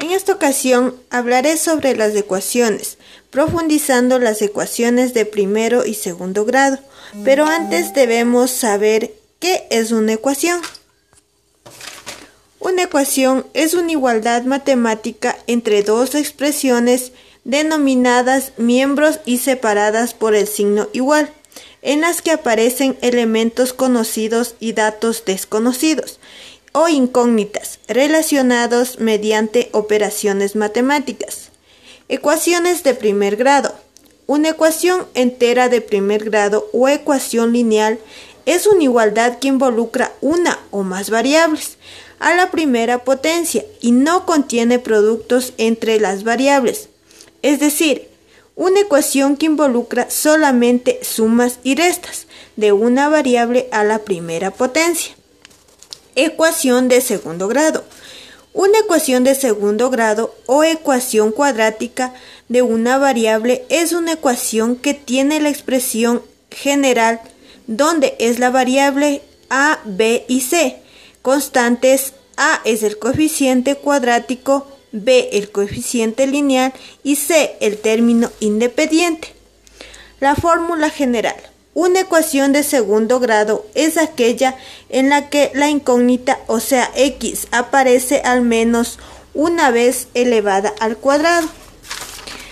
En esta ocasión hablaré sobre las ecuaciones, profundizando las ecuaciones de primero y segundo grado, pero antes debemos saber qué es una ecuación. Una ecuación es una igualdad matemática entre dos expresiones denominadas miembros y separadas por el signo igual, en las que aparecen elementos conocidos y datos desconocidos, o incógnitas relacionados mediante operaciones matemáticas. Ecuaciones de primer grado. Una ecuación entera de primer grado o ecuación lineal es una igualdad que involucra una o más variables a la primera potencia y no contiene productos entre las variables. Es decir, una ecuación que involucra solamente sumas y restas de una variable a la primera potencia. Ecuación de segundo grado. Una ecuación de segundo grado o ecuación cuadrática de una variable es una ecuación que tiene la expresión general donde es la variable a, b y c. Constantes a es el coeficiente cuadrático, b el coeficiente lineal y c el término independiente. La fórmula general. Una ecuación de segundo grado es aquella en la que la incógnita, o sea, x, aparece al menos una vez elevada al cuadrado.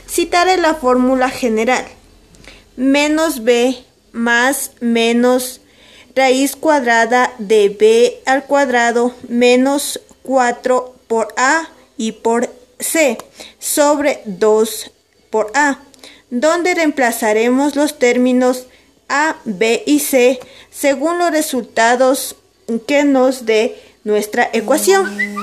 Citaré la fórmula general. Menos b más menos raíz cuadrada de b al cuadrado menos 4 por a y por c sobre 2 por a, donde reemplazaremos los términos a, B y C según los resultados que nos dé nuestra ecuación.